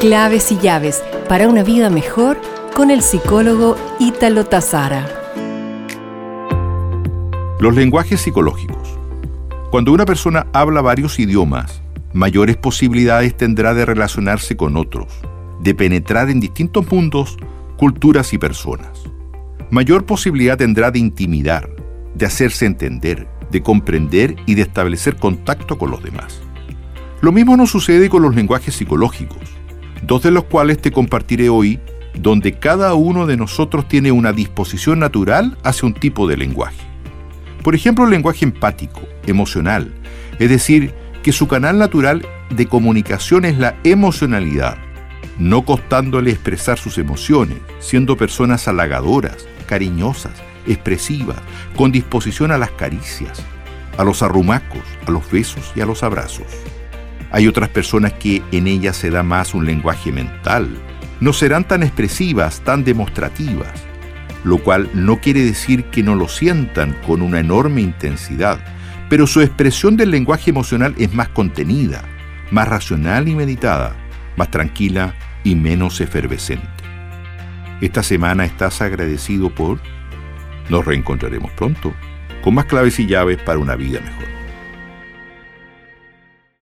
Claves y llaves para una vida mejor con el psicólogo Ítalo Tazara. Los lenguajes psicológicos. Cuando una persona habla varios idiomas, mayores posibilidades tendrá de relacionarse con otros, de penetrar en distintos mundos, culturas y personas. Mayor posibilidad tendrá de intimidar, de hacerse entender, de comprender y de establecer contacto con los demás. Lo mismo nos sucede con los lenguajes psicológicos, dos de los cuales te compartiré hoy, donde cada uno de nosotros tiene una disposición natural hacia un tipo de lenguaje. Por ejemplo, el lenguaje empático, emocional, es decir, que su canal natural de comunicación es la emocionalidad, no costándole expresar sus emociones, siendo personas halagadoras, cariñosas, expresivas, con disposición a las caricias, a los arrumacos, a los besos y a los abrazos. Hay otras personas que en ellas se da más un lenguaje mental, no serán tan expresivas, tan demostrativas, lo cual no quiere decir que no lo sientan con una enorme intensidad, pero su expresión del lenguaje emocional es más contenida, más racional y meditada, más tranquila y menos efervescente. Esta semana estás agradecido por... Nos reencontraremos pronto con más claves y llaves para una vida mejor.